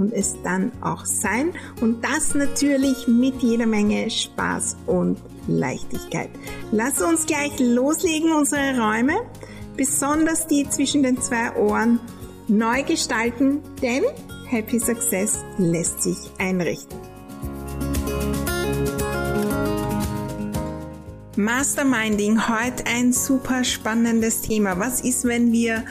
und es dann auch sein. Und das natürlich mit jeder Menge Spaß und Leichtigkeit. Lass uns gleich loslegen, unsere Räume, besonders die zwischen den zwei Ohren, neu gestalten, denn Happy Success lässt sich einrichten. Masterminding, heute ein super spannendes Thema. Was ist, wenn wir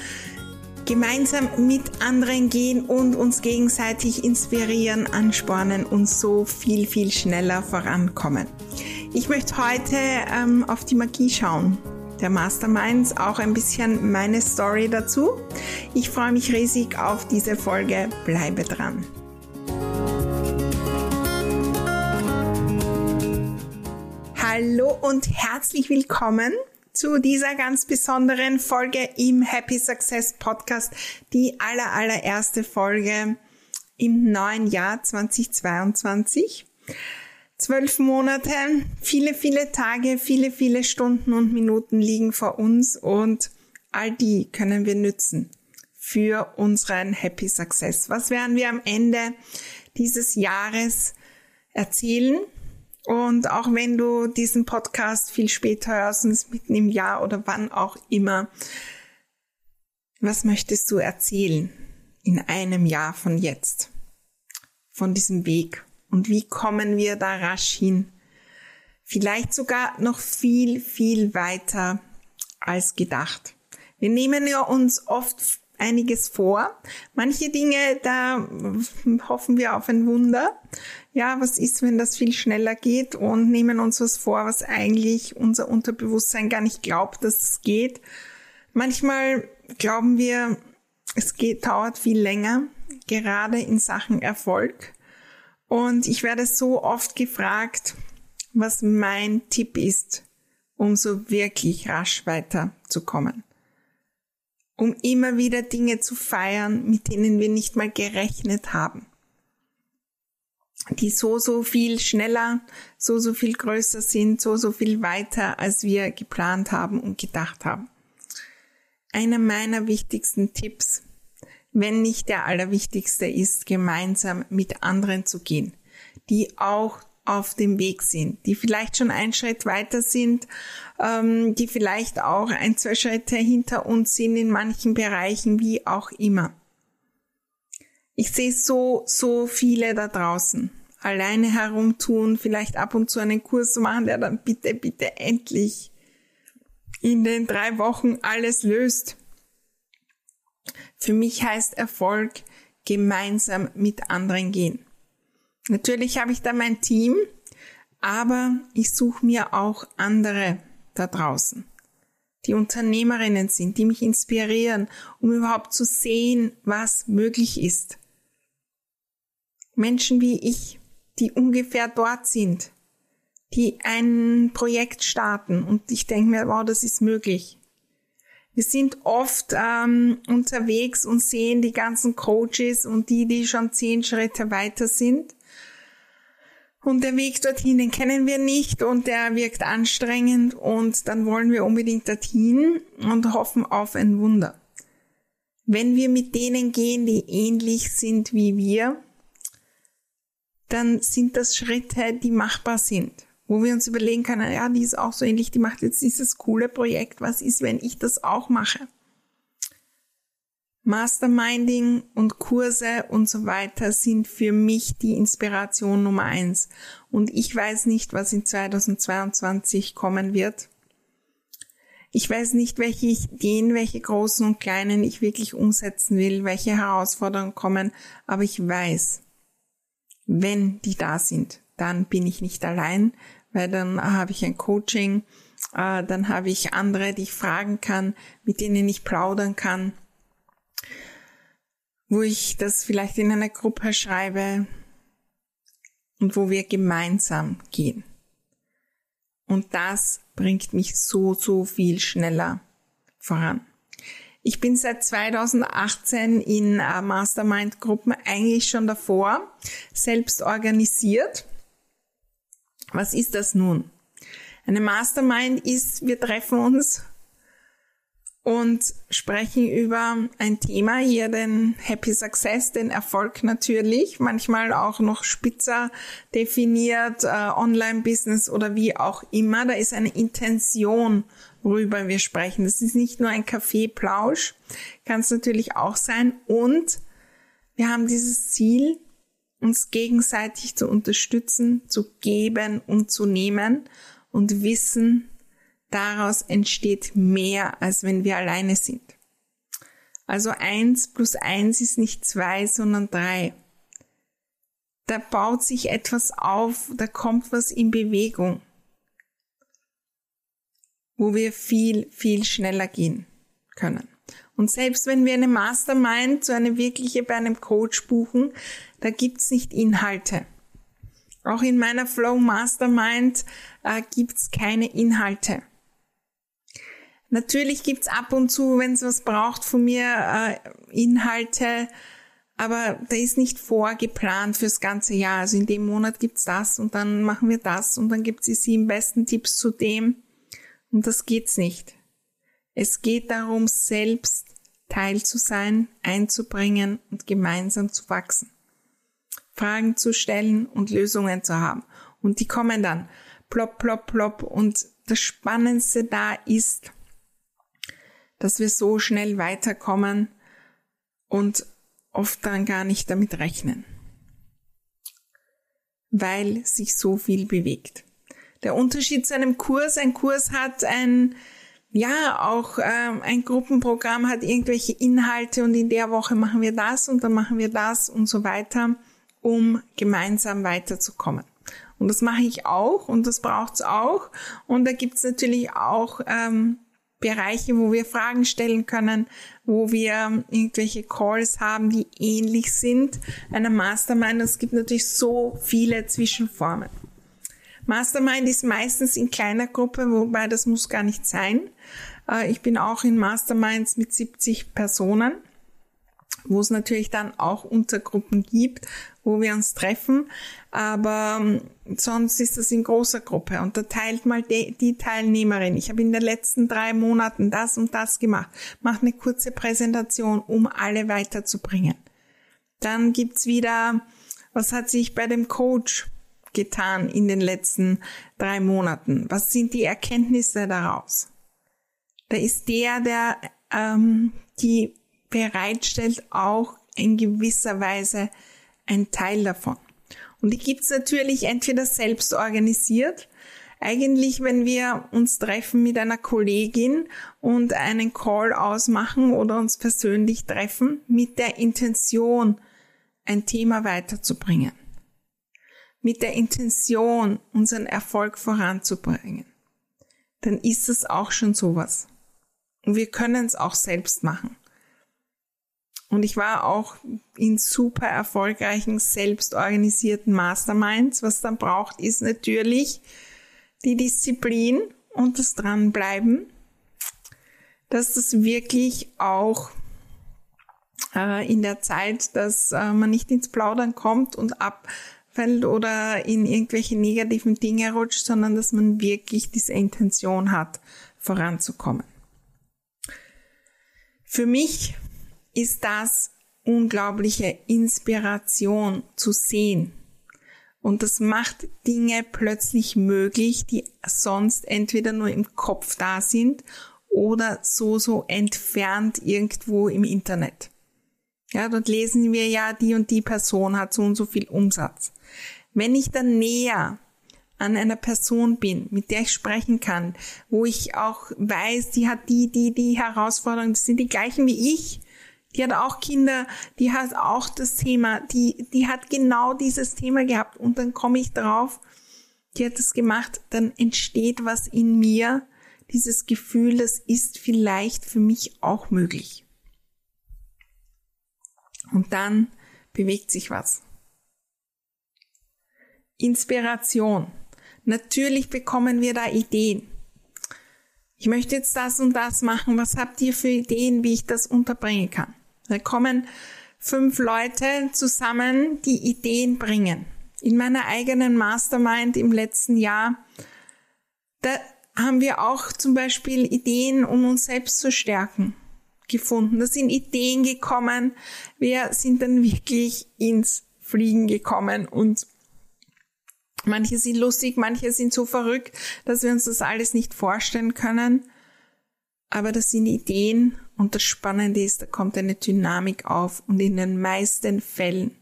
gemeinsam mit anderen gehen und uns gegenseitig inspirieren, anspornen und so viel, viel schneller vorankommen. Ich möchte heute ähm, auf die Magie schauen. Der Masterminds, auch ein bisschen meine Story dazu. Ich freue mich riesig auf diese Folge. Bleibe dran. Hallo und herzlich willkommen zu dieser ganz besonderen Folge im Happy Success Podcast, die aller, allererste Folge im neuen Jahr 2022. Zwölf Monate, viele, viele Tage, viele, viele Stunden und Minuten liegen vor uns und all die können wir nützen für unseren Happy Success. Was werden wir am Ende dieses Jahres erzählen? Und auch wenn du diesen Podcast viel später hörst, und mitten im Jahr oder wann auch immer, was möchtest du erzählen in einem Jahr von jetzt? Von diesem Weg? Und wie kommen wir da rasch hin? Vielleicht sogar noch viel, viel weiter als gedacht. Wir nehmen ja uns oft einiges vor. Manche Dinge, da hoffen wir auf ein Wunder. Ja, was ist, wenn das viel schneller geht und nehmen uns was vor, was eigentlich unser Unterbewusstsein gar nicht glaubt, dass es geht. Manchmal glauben wir, es geht, dauert viel länger, gerade in Sachen Erfolg. Und ich werde so oft gefragt, was mein Tipp ist, um so wirklich rasch weiterzukommen um immer wieder Dinge zu feiern, mit denen wir nicht mal gerechnet haben. Die so, so viel schneller, so, so viel größer sind, so, so viel weiter, als wir geplant haben und gedacht haben. Einer meiner wichtigsten Tipps, wenn nicht der allerwichtigste ist, gemeinsam mit anderen zu gehen, die auch auf dem Weg sind, die vielleicht schon einen Schritt weiter sind, ähm, die vielleicht auch ein, zwei Schritte hinter uns sind in manchen Bereichen, wie auch immer. Ich sehe so, so viele da draußen alleine herumtun, vielleicht ab und zu einen Kurs machen, der dann bitte, bitte endlich in den drei Wochen alles löst. Für mich heißt Erfolg gemeinsam mit anderen gehen. Natürlich habe ich da mein Team, aber ich suche mir auch andere da draußen, die Unternehmerinnen sind, die mich inspirieren, um überhaupt zu sehen, was möglich ist. Menschen wie ich, die ungefähr dort sind, die ein Projekt starten und ich denke mir, wow, das ist möglich. Wir sind oft ähm, unterwegs und sehen die ganzen Coaches und die, die schon zehn Schritte weiter sind und der Weg dorthin, den kennen wir nicht und der wirkt anstrengend und dann wollen wir unbedingt dorthin und hoffen auf ein Wunder. Wenn wir mit denen gehen, die ähnlich sind wie wir, dann sind das Schritte, die machbar sind, wo wir uns überlegen können, ja, die ist auch so ähnlich, die macht jetzt dieses coole Projekt, was ist, wenn ich das auch mache? Masterminding und Kurse und so weiter sind für mich die Inspiration Nummer eins. Und ich weiß nicht, was in 2022 kommen wird. Ich weiß nicht, welche Ideen, welche großen und kleinen ich wirklich umsetzen will, welche Herausforderungen kommen, aber ich weiß, wenn die da sind, dann bin ich nicht allein, weil dann habe ich ein Coaching, äh, dann habe ich andere, die ich fragen kann, mit denen ich plaudern kann wo ich das vielleicht in einer Gruppe schreibe und wo wir gemeinsam gehen. Und das bringt mich so, so viel schneller voran. Ich bin seit 2018 in äh, Mastermind-Gruppen eigentlich schon davor selbst organisiert. Was ist das nun? Eine Mastermind ist, wir treffen uns und sprechen über ein Thema, hier den Happy Success, den Erfolg natürlich, manchmal auch noch spitzer definiert, äh, Online-Business oder wie auch immer. Da ist eine Intention, worüber wir sprechen. Das ist nicht nur ein Kaffeeplausch, kann es natürlich auch sein. Und wir haben dieses Ziel, uns gegenseitig zu unterstützen, zu geben und zu nehmen und wissen, daraus entsteht mehr, als wenn wir alleine sind. Also eins plus eins ist nicht zwei, sondern drei. Da baut sich etwas auf, da kommt was in Bewegung, wo wir viel, viel schneller gehen können. Und selbst wenn wir eine Mastermind, so eine wirkliche bei einem Coach buchen, da gibt's nicht Inhalte. Auch in meiner Flow Mastermind äh, gibt's keine Inhalte. Natürlich gibt's ab und zu, wenn es was braucht von mir, äh, Inhalte, aber da ist nicht vorgeplant fürs ganze Jahr. Also in dem Monat gibt's das und dann machen wir das und dann gibt's die sieben besten Tipps zu dem. Und das geht's nicht. Es geht darum, selbst Teil zu sein, einzubringen und gemeinsam zu wachsen. Fragen zu stellen und Lösungen zu haben. Und die kommen dann plopp, plopp, plopp. Und das Spannendste da ist, dass wir so schnell weiterkommen und oft dann gar nicht damit rechnen, weil sich so viel bewegt. Der Unterschied zu einem Kurs, ein Kurs hat ein, ja, auch ähm, ein Gruppenprogramm hat irgendwelche Inhalte und in der Woche machen wir das und dann machen wir das und so weiter, um gemeinsam weiterzukommen. Und das mache ich auch und das braucht's auch. Und da gibt's natürlich auch ähm, Bereiche, wo wir Fragen stellen können, wo wir irgendwelche Calls haben, die ähnlich sind einer Mastermind. Es gibt natürlich so viele Zwischenformen. Mastermind ist meistens in kleiner Gruppe, wobei das muss gar nicht sein. Äh, ich bin auch in Masterminds mit 70 Personen wo es natürlich dann auch Untergruppen gibt, wo wir uns treffen. Aber ähm, sonst ist das in großer Gruppe und da teilt mal die, die Teilnehmerin. Ich habe in den letzten drei Monaten das und das gemacht. Mach eine kurze Präsentation, um alle weiterzubringen. Dann gibt's wieder, was hat sich bei dem Coach getan in den letzten drei Monaten? Was sind die Erkenntnisse daraus? Da ist der, der ähm, die bereitstellt, auch in gewisser Weise ein Teil davon. Und die gibt's natürlich entweder selbst organisiert, eigentlich, wenn wir uns treffen mit einer Kollegin und einen Call ausmachen oder uns persönlich treffen, mit der Intention, ein Thema weiterzubringen. Mit der Intention, unseren Erfolg voranzubringen. Dann ist es auch schon sowas. Und wir können es auch selbst machen. Und ich war auch in super erfolgreichen, selbstorganisierten Masterminds. Was dann braucht, ist natürlich die Disziplin und das Dranbleiben, dass das wirklich auch äh, in der Zeit, dass äh, man nicht ins Plaudern kommt und abfällt oder in irgendwelche negativen Dinge rutscht, sondern dass man wirklich diese Intention hat, voranzukommen. Für mich ist das unglaubliche Inspiration zu sehen. Und das macht Dinge plötzlich möglich, die sonst entweder nur im Kopf da sind oder so, so entfernt irgendwo im Internet. Ja, dort lesen wir ja, die und die Person hat so und so viel Umsatz. Wenn ich dann näher an einer Person bin, mit der ich sprechen kann, wo ich auch weiß, die hat die, die, die Herausforderungen, das sind die gleichen wie ich, die hat auch Kinder, die hat auch das Thema, die, die hat genau dieses Thema gehabt und dann komme ich drauf, die hat das gemacht, dann entsteht was in mir, dieses Gefühl, das ist vielleicht für mich auch möglich. Und dann bewegt sich was. Inspiration. Natürlich bekommen wir da Ideen. Ich möchte jetzt das und das machen. Was habt ihr für Ideen, wie ich das unterbringen kann? Da kommen fünf Leute zusammen, die Ideen bringen. In meiner eigenen Mastermind im letzten Jahr, da haben wir auch zum Beispiel Ideen, um uns selbst zu stärken, gefunden. Da sind Ideen gekommen. Wir sind dann wirklich ins Fliegen gekommen und manche sind lustig, manche sind so verrückt, dass wir uns das alles nicht vorstellen können. Aber das sind Ideen und das Spannende ist, da kommt eine Dynamik auf und in den meisten Fällen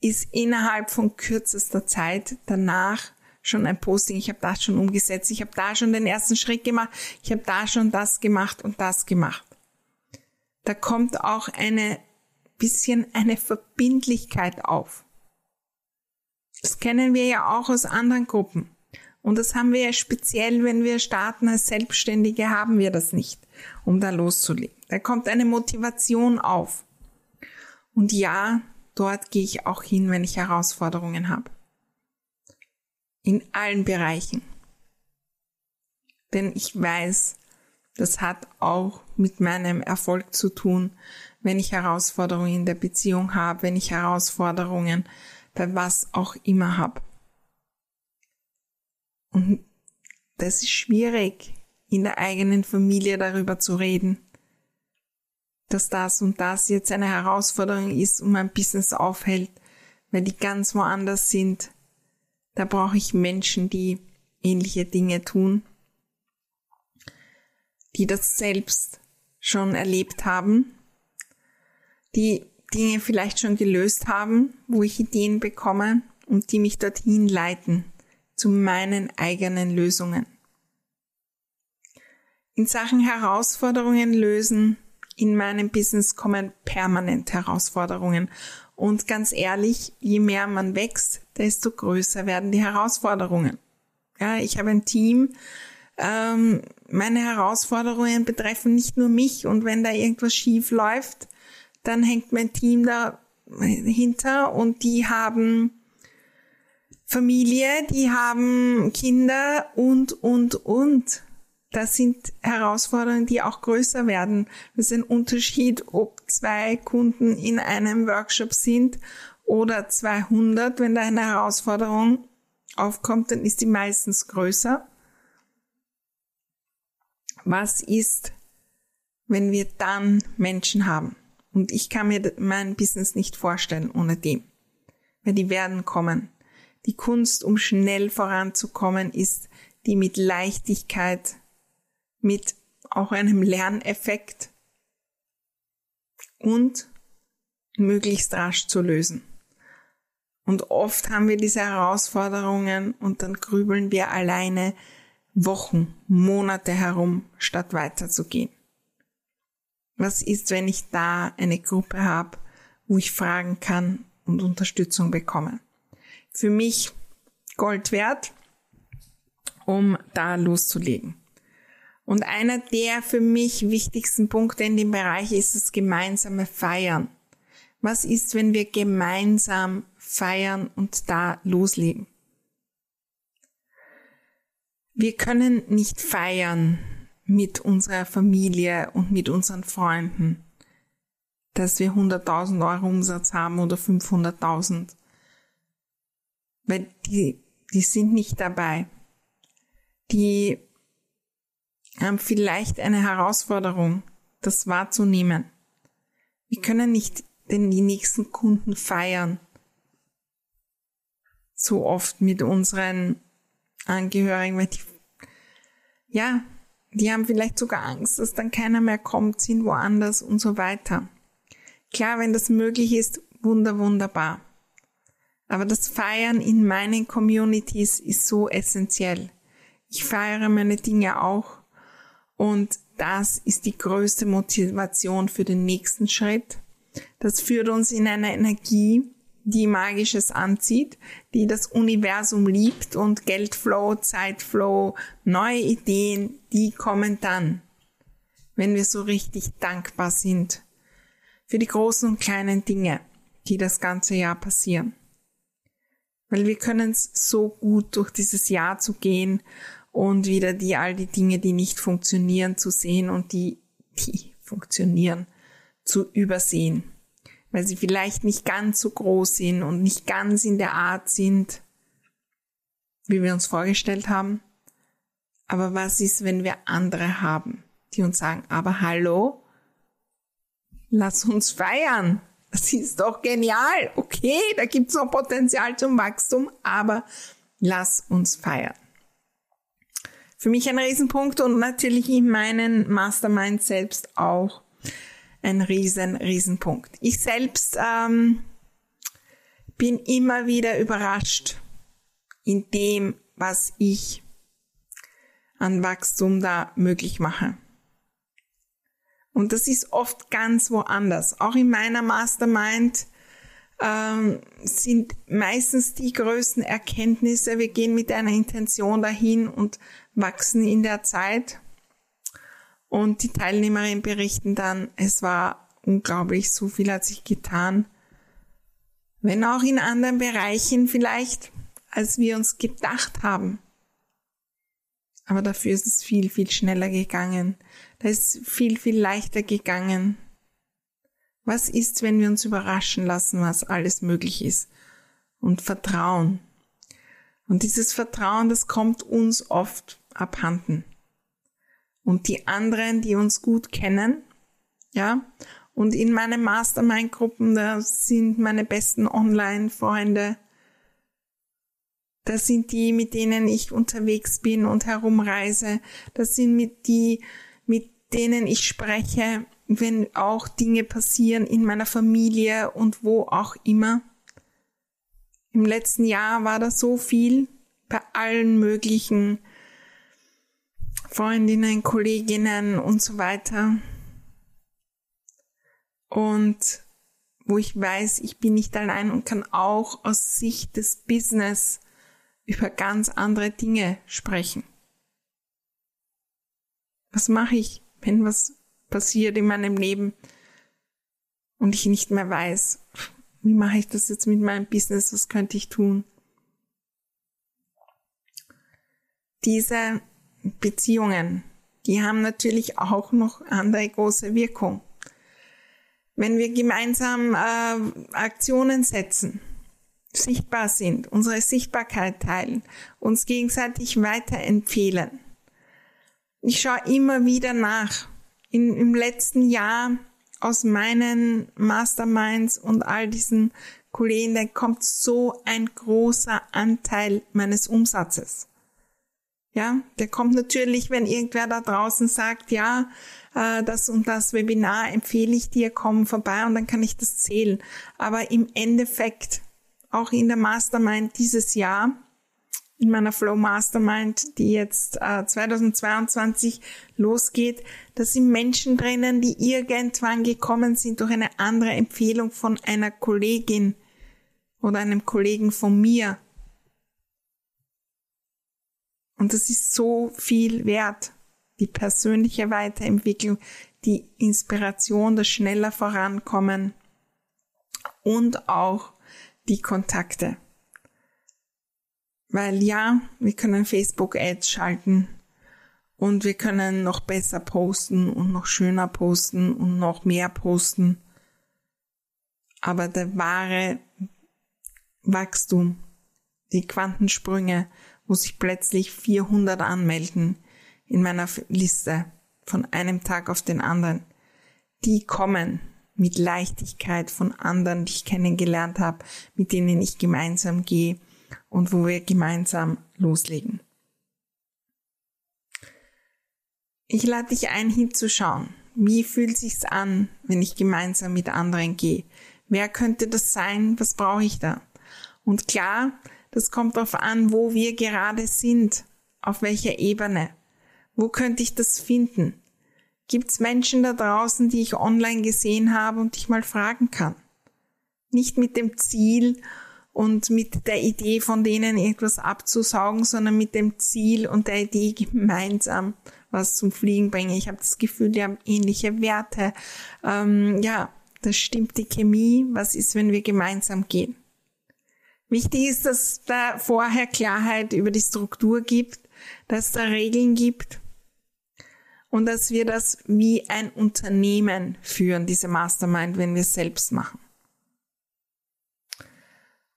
ist innerhalb von kürzester Zeit danach schon ein Posting, ich habe das schon umgesetzt, ich habe da schon den ersten Schritt gemacht, ich habe da schon das gemacht und das gemacht. Da kommt auch eine bisschen eine Verbindlichkeit auf. Das kennen wir ja auch aus anderen Gruppen. Und das haben wir ja speziell, wenn wir starten als Selbstständige, haben wir das nicht, um da loszulegen. Da kommt eine Motivation auf. Und ja, dort gehe ich auch hin, wenn ich Herausforderungen habe. In allen Bereichen. Denn ich weiß, das hat auch mit meinem Erfolg zu tun, wenn ich Herausforderungen in der Beziehung habe, wenn ich Herausforderungen bei was auch immer habe. Und das ist schwierig, in der eigenen Familie darüber zu reden, dass das und das jetzt eine Herausforderung ist und mein Business aufhält, weil die ganz woanders sind. Da brauche ich Menschen, die ähnliche Dinge tun, die das selbst schon erlebt haben die Dinge vielleicht schon gelöst haben, wo ich Ideen bekomme und die mich dorthin leiten zu meinen eigenen Lösungen. In Sachen Herausforderungen lösen in meinem Business kommen permanent Herausforderungen. Und ganz ehrlich, je mehr man wächst, desto größer werden die Herausforderungen. Ja, ich habe ein Team. Ähm, meine Herausforderungen betreffen nicht nur mich. Und wenn da irgendwas schief läuft, dann hängt mein Team dahinter und die haben Familie, die haben Kinder und, und, und. Das sind Herausforderungen, die auch größer werden. Das ist ein Unterschied, ob zwei Kunden in einem Workshop sind oder 200. Wenn da eine Herausforderung aufkommt, dann ist die meistens größer. Was ist, wenn wir dann Menschen haben? Und ich kann mir mein Business nicht vorstellen ohne dem. Weil die werden kommen. Die Kunst, um schnell voranzukommen, ist die mit Leichtigkeit, mit auch einem Lerneffekt und möglichst rasch zu lösen. Und oft haben wir diese Herausforderungen und dann grübeln wir alleine Wochen, Monate herum, statt weiterzugehen. Was ist, wenn ich da eine Gruppe habe, wo ich fragen kann und Unterstützung bekomme? Für mich Gold wert, um da loszulegen. Und einer der für mich wichtigsten Punkte in dem Bereich ist das gemeinsame Feiern. Was ist, wenn wir gemeinsam feiern und da loslegen? Wir können nicht feiern, mit unserer Familie und mit unseren Freunden, dass wir 100.000 Euro Umsatz haben oder 500.000. Weil die, die sind nicht dabei. Die haben vielleicht eine Herausforderung, das wahrzunehmen. Wir können nicht den die nächsten Kunden feiern. So oft mit unseren Angehörigen, weil die, ja, die haben vielleicht sogar Angst, dass dann keiner mehr kommt, sind woanders und so weiter. Klar, wenn das möglich ist, wunder, wunderbar. Aber das Feiern in meinen Communities ist so essentiell. Ich feiere meine Dinge auch und das ist die größte Motivation für den nächsten Schritt. Das führt uns in eine Energie, die Magisches anzieht, die das Universum liebt und Geldflow, Zeitflow, neue Ideen, die kommen dann, wenn wir so richtig dankbar sind für die großen und kleinen Dinge, die das ganze Jahr passieren. Weil wir können es so gut durch dieses Jahr zu gehen und wieder die, all die Dinge, die nicht funktionieren, zu sehen und die, die funktionieren, zu übersehen. Weil sie vielleicht nicht ganz so groß sind und nicht ganz in der Art sind, wie wir uns vorgestellt haben. Aber was ist, wenn wir andere haben, die uns sagen, aber hallo, lass uns feiern. Das ist doch genial. Okay, da gibt's noch Potenzial zum Wachstum, aber lass uns feiern. Für mich ein Riesenpunkt und natürlich in meinen Mastermind selbst auch ein riesen, Riesenpunkt. Ich selbst ähm, bin immer wieder überrascht in dem, was ich an Wachstum da möglich mache. Und das ist oft ganz woanders. Auch in meiner Mastermind ähm, sind meistens die größten Erkenntnisse. Wir gehen mit einer Intention dahin und wachsen in der Zeit. Und die Teilnehmerinnen berichten dann, es war unglaublich, so viel hat sich getan. Wenn auch in anderen Bereichen vielleicht, als wir uns gedacht haben. Aber dafür ist es viel, viel schneller gegangen. Da ist viel, viel leichter gegangen. Was ist, wenn wir uns überraschen lassen, was alles möglich ist? Und Vertrauen. Und dieses Vertrauen, das kommt uns oft abhanden. Und die anderen, die uns gut kennen, ja, und in meinen Mastermind-Gruppen, da sind meine besten Online-Freunde, das sind die, mit denen ich unterwegs bin und herumreise. Das sind mit die, mit denen ich spreche, wenn auch Dinge passieren in meiner Familie und wo auch immer. Im letzten Jahr war da so viel bei allen möglichen Freundinnen, Kolleginnen und so weiter. Und wo ich weiß, ich bin nicht allein und kann auch aus Sicht des Business über ganz andere Dinge sprechen. Was mache ich, wenn was passiert in meinem Leben und ich nicht mehr weiß, wie mache ich das jetzt mit meinem Business, was könnte ich tun? Diese Beziehungen, die haben natürlich auch noch andere große Wirkung. Wenn wir gemeinsam äh, Aktionen setzen, sichtbar sind, unsere Sichtbarkeit teilen, uns gegenseitig weiterempfehlen. Ich schaue immer wieder nach. In, Im letzten Jahr aus meinen Masterminds und all diesen Kollegen, da kommt so ein großer Anteil meines Umsatzes. Ja, der kommt natürlich, wenn irgendwer da draußen sagt, ja, äh, das und das Webinar empfehle ich dir, komm vorbei und dann kann ich das zählen. Aber im Endeffekt, auch in der Mastermind dieses Jahr, in meiner Flow Mastermind, die jetzt äh, 2022 losgeht, da sind Menschen drinnen, die irgendwann gekommen sind durch eine andere Empfehlung von einer Kollegin oder einem Kollegen von mir und das ist so viel wert. Die persönliche Weiterentwicklung, die Inspiration, das schneller vorankommen und auch die Kontakte. Weil ja, wir können Facebook Ads schalten und wir können noch besser posten und noch schöner posten und noch mehr posten. Aber der wahre Wachstum, die Quantensprünge, muss ich plötzlich 400 anmelden in meiner Liste von einem Tag auf den anderen. Die kommen mit Leichtigkeit von anderen, die ich kennengelernt habe, mit denen ich gemeinsam gehe und wo wir gemeinsam loslegen. Ich lade dich ein, hinzuschauen. Wie fühlt sich's an, wenn ich gemeinsam mit anderen gehe? Wer könnte das sein? Was brauche ich da? Und klar, das kommt darauf an, wo wir gerade sind, auf welcher Ebene. Wo könnte ich das finden? Gibt es Menschen da draußen, die ich online gesehen habe und ich mal fragen kann? Nicht mit dem Ziel und mit der Idee von denen etwas abzusaugen, sondern mit dem Ziel und der Idee gemeinsam was zum Fliegen bringen. Ich habe das Gefühl, die haben ähnliche Werte. Ähm, ja, das stimmt die Chemie. Was ist, wenn wir gemeinsam gehen? Wichtig ist, dass da vorher Klarheit über die Struktur gibt, dass da Regeln gibt und dass wir das wie ein Unternehmen führen, diese Mastermind, wenn wir es selbst machen.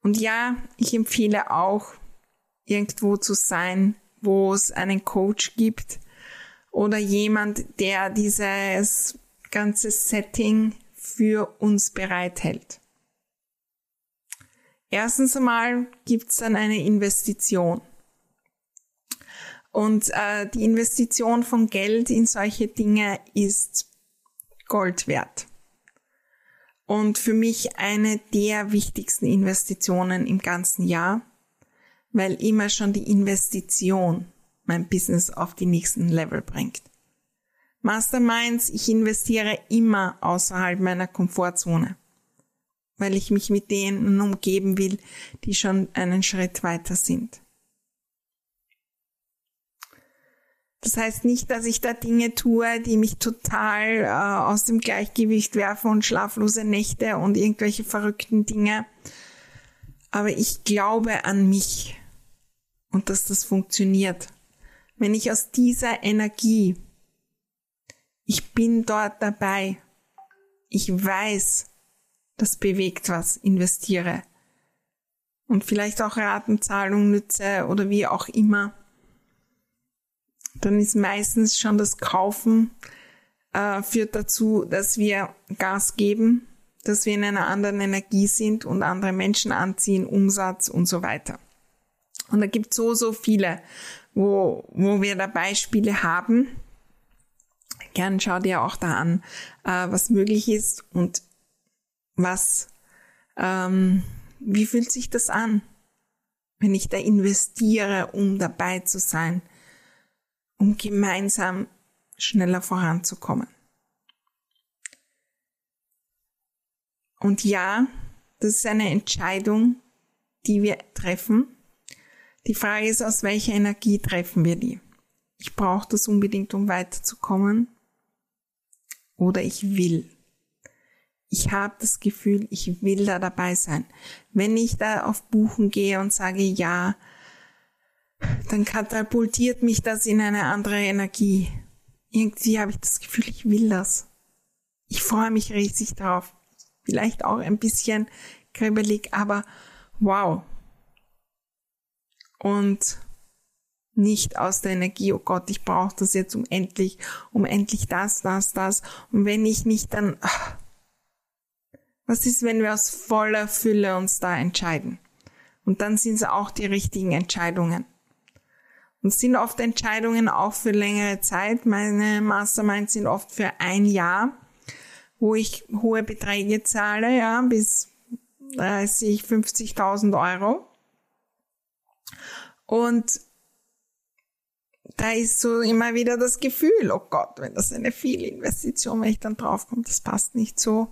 Und ja, ich empfehle auch, irgendwo zu sein, wo es einen Coach gibt oder jemand, der dieses ganze Setting für uns bereithält. Erstens einmal gibt's dann eine Investition. Und äh, die Investition von Geld in solche Dinge ist Gold wert. Und für mich eine der wichtigsten Investitionen im ganzen Jahr, weil immer schon die Investition mein Business auf die nächsten Level bringt. Masterminds, ich investiere immer außerhalb meiner Komfortzone, weil ich mich mit denen umgeben will, die schon einen Schritt weiter sind. Das heißt nicht, dass ich da Dinge tue, die mich total äh, aus dem Gleichgewicht werfen und schlaflose Nächte und irgendwelche verrückten Dinge. Aber ich glaube an mich und dass das funktioniert. Wenn ich aus dieser Energie, ich bin dort dabei, ich weiß, das bewegt was, investiere und vielleicht auch Ratenzahlung nütze oder wie auch immer, dann ist meistens schon das Kaufen äh, führt dazu, dass wir Gas geben, dass wir in einer anderen Energie sind und andere Menschen anziehen, Umsatz und so weiter. Und da gibt so, so viele, wo, wo wir da Beispiele haben. Gern schau dir auch da an, äh, was möglich ist und was, ähm, wie fühlt sich das an, wenn ich da investiere, um dabei zu sein um gemeinsam schneller voranzukommen. Und ja, das ist eine Entscheidung, die wir treffen. Die Frage ist, aus welcher Energie treffen wir die? Ich brauche das unbedingt, um weiterzukommen. Oder ich will. Ich habe das Gefühl, ich will da dabei sein. Wenn ich da auf Buchen gehe und sage, ja, dann katapultiert mich das in eine andere Energie. Irgendwie habe ich das Gefühl, ich will das. Ich freue mich riesig drauf. Vielleicht auch ein bisschen kribbelig, aber wow. Und nicht aus der Energie, oh Gott, ich brauche das jetzt um endlich, um endlich das, das, das. Und wenn ich nicht, dann, ach, was ist, wenn wir aus voller Fülle uns da entscheiden? Und dann sind es auch die richtigen Entscheidungen. Und sind oft Entscheidungen auch für längere Zeit. Meine Masterminds sind oft für ein Jahr, wo ich hohe Beträge zahle, ja, bis 30, 50.000 Euro. Und da ist so immer wieder das Gefühl, oh Gott, wenn das eine Fehlinvestition, wenn ich dann draufkomme, das passt nicht so.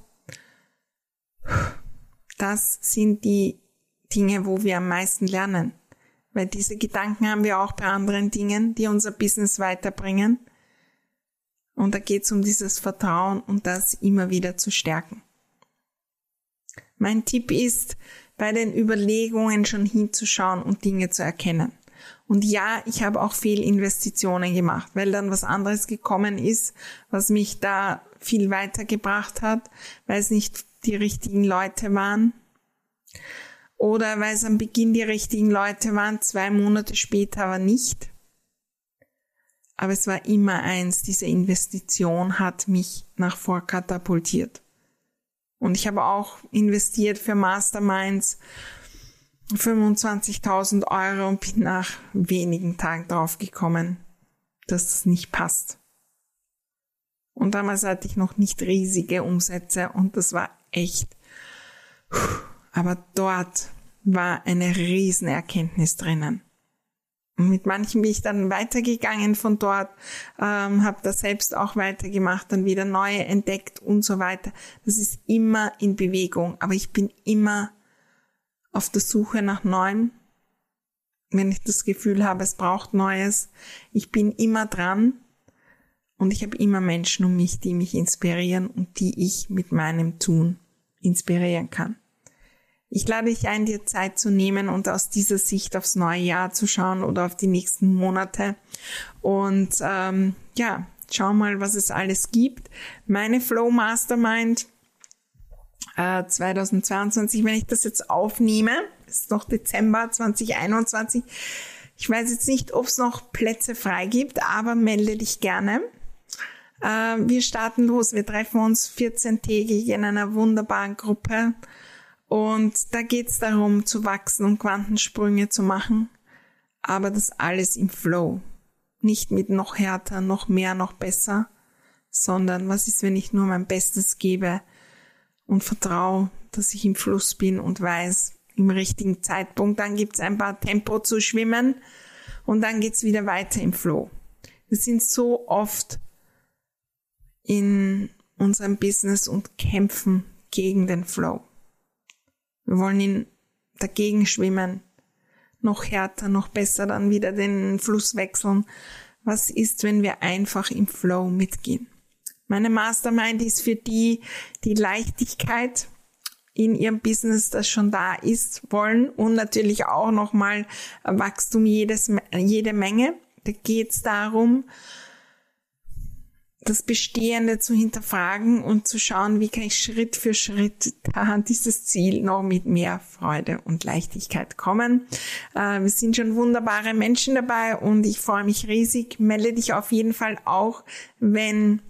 Das sind die Dinge, wo wir am meisten lernen. Weil diese Gedanken haben wir auch bei anderen Dingen, die unser Business weiterbringen. Und da geht es um dieses Vertrauen und das immer wieder zu stärken. Mein Tipp ist, bei den Überlegungen schon hinzuschauen und Dinge zu erkennen. Und ja, ich habe auch Fehlinvestitionen gemacht, weil dann was anderes gekommen ist, was mich da viel weitergebracht hat, weil es nicht die richtigen Leute waren oder weil es am Beginn die richtigen Leute waren, zwei Monate später aber nicht. Aber es war immer eins, diese Investition hat mich nach vor katapultiert. Und ich habe auch investiert für Masterminds 25.000 Euro und bin nach wenigen Tagen drauf gekommen, dass das nicht passt. Und damals hatte ich noch nicht riesige Umsätze und das war echt. Aber dort war eine Riesenerkenntnis drinnen. Und mit manchen bin ich dann weitergegangen von dort, ähm, habe das selbst auch weitergemacht, dann wieder neue entdeckt und so weiter. Das ist immer in Bewegung, aber ich bin immer auf der Suche nach Neuem. Wenn ich das Gefühl habe, es braucht Neues, ich bin immer dran und ich habe immer Menschen um mich, die mich inspirieren und die ich mit meinem Tun inspirieren kann. Ich lade dich ein, dir Zeit zu nehmen und aus dieser Sicht aufs neue Jahr zu schauen oder auf die nächsten Monate. Und ähm, ja, schau mal, was es alles gibt. Meine Flow Mastermind äh, 2022, wenn ich das jetzt aufnehme, ist noch Dezember 2021. Ich weiß jetzt nicht, ob es noch Plätze frei gibt, aber melde dich gerne. Äh, wir starten los. Wir treffen uns 14-tägig in einer wunderbaren Gruppe. Und da geht es darum, zu wachsen und Quantensprünge zu machen. Aber das alles im Flow. Nicht mit noch härter, noch mehr, noch besser, sondern was ist, wenn ich nur mein Bestes gebe und vertraue, dass ich im Fluss bin und weiß, im richtigen Zeitpunkt, dann gibt's ein paar Tempo zu schwimmen und dann geht's wieder weiter im Flow. Wir sind so oft in unserem Business und kämpfen gegen den Flow. Wir wollen ihn dagegen schwimmen, noch härter, noch besser dann wieder den Fluss wechseln. Was ist, wenn wir einfach im Flow mitgehen? Meine Mastermind ist für die, die Leichtigkeit in ihrem Business, das schon da ist, wollen und natürlich auch nochmal Wachstum jedes, jede Menge. Da geht es darum, das Bestehende zu hinterfragen und zu schauen, wie kann ich Schritt für Schritt an dieses Ziel noch mit mehr Freude und Leichtigkeit kommen. Äh, wir sind schon wunderbare Menschen dabei und ich freue mich riesig. Melde dich auf jeden Fall auch, wenn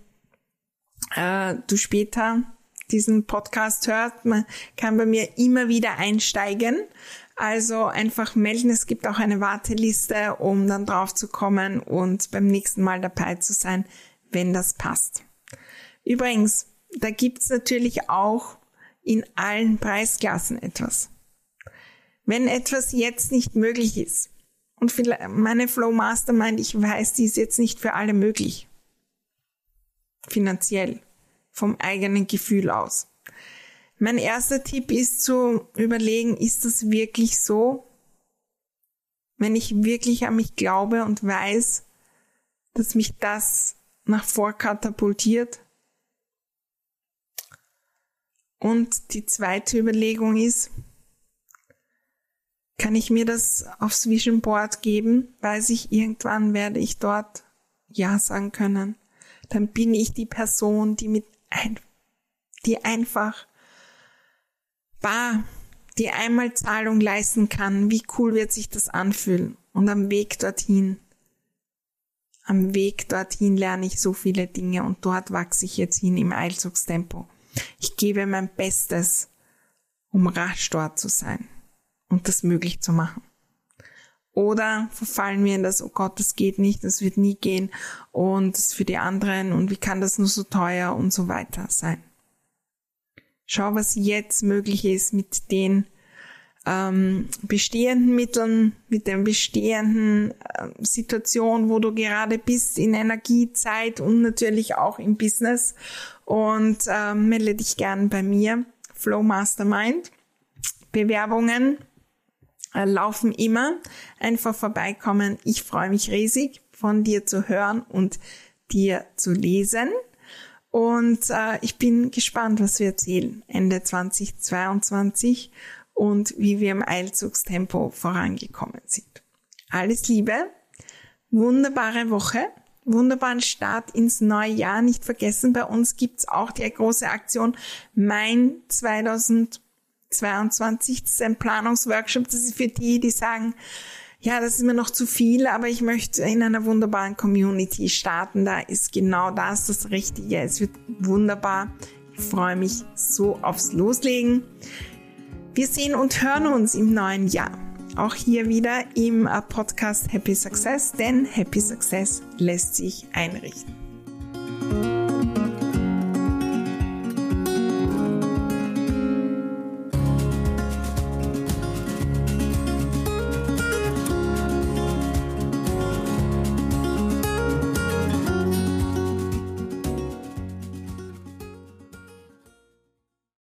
äh, du später diesen Podcast hörst. Man kann bei mir immer wieder einsteigen. Also einfach melden. Es gibt auch eine Warteliste, um dann drauf zu kommen und beim nächsten Mal dabei zu sein, wenn das passt. Übrigens, da gibt's natürlich auch in allen Preisklassen etwas. Wenn etwas jetzt nicht möglich ist, und meine Flow Mastermind, ich weiß, die ist jetzt nicht für alle möglich. Finanziell. Vom eigenen Gefühl aus. Mein erster Tipp ist zu überlegen, ist das wirklich so? Wenn ich wirklich an mich glaube und weiß, dass mich das nach vor katapultiert. Und die zweite Überlegung ist, kann ich mir das aufs Vision Board geben? Weiß ich, irgendwann werde ich dort Ja sagen können. Dann bin ich die Person, die mit ein, die einfach bar die Einmalzahlung leisten kann. Wie cool wird sich das anfühlen? Und am Weg dorthin am Weg dorthin lerne ich so viele Dinge und dort wachse ich jetzt hin im Eilzugstempo. Ich gebe mein Bestes, um rasch dort zu sein und das möglich zu machen. Oder verfallen wir in das, oh Gott, das geht nicht, das wird nie gehen und das für die anderen und wie kann das nur so teuer und so weiter sein. Schau, was jetzt möglich ist mit den ähm, bestehenden Mitteln, mit der bestehenden äh, Situation, wo du gerade bist, in Energie, Zeit und natürlich auch im Business. Und äh, melde dich gern bei mir, Flow Mastermind. Bewerbungen äh, laufen immer. Einfach vorbeikommen. Ich freue mich riesig, von dir zu hören und dir zu lesen. Und äh, ich bin gespannt, was wir erzählen Ende 2022 und wie wir im Eilzugstempo vorangekommen sind. Alles Liebe, wunderbare Woche, wunderbaren Start ins neue Jahr. Nicht vergessen, bei uns gibt's auch die große Aktion Mein 2022. Das ist ein Planungsworkshop. Das ist für die, die sagen, ja, das ist mir noch zu viel, aber ich möchte in einer wunderbaren Community starten. Da ist genau das das Richtige. Es wird wunderbar. Ich freue mich so aufs Loslegen. Wir sehen und hören uns im neuen Jahr. Auch hier wieder im Podcast Happy Success, denn Happy Success lässt sich einrichten.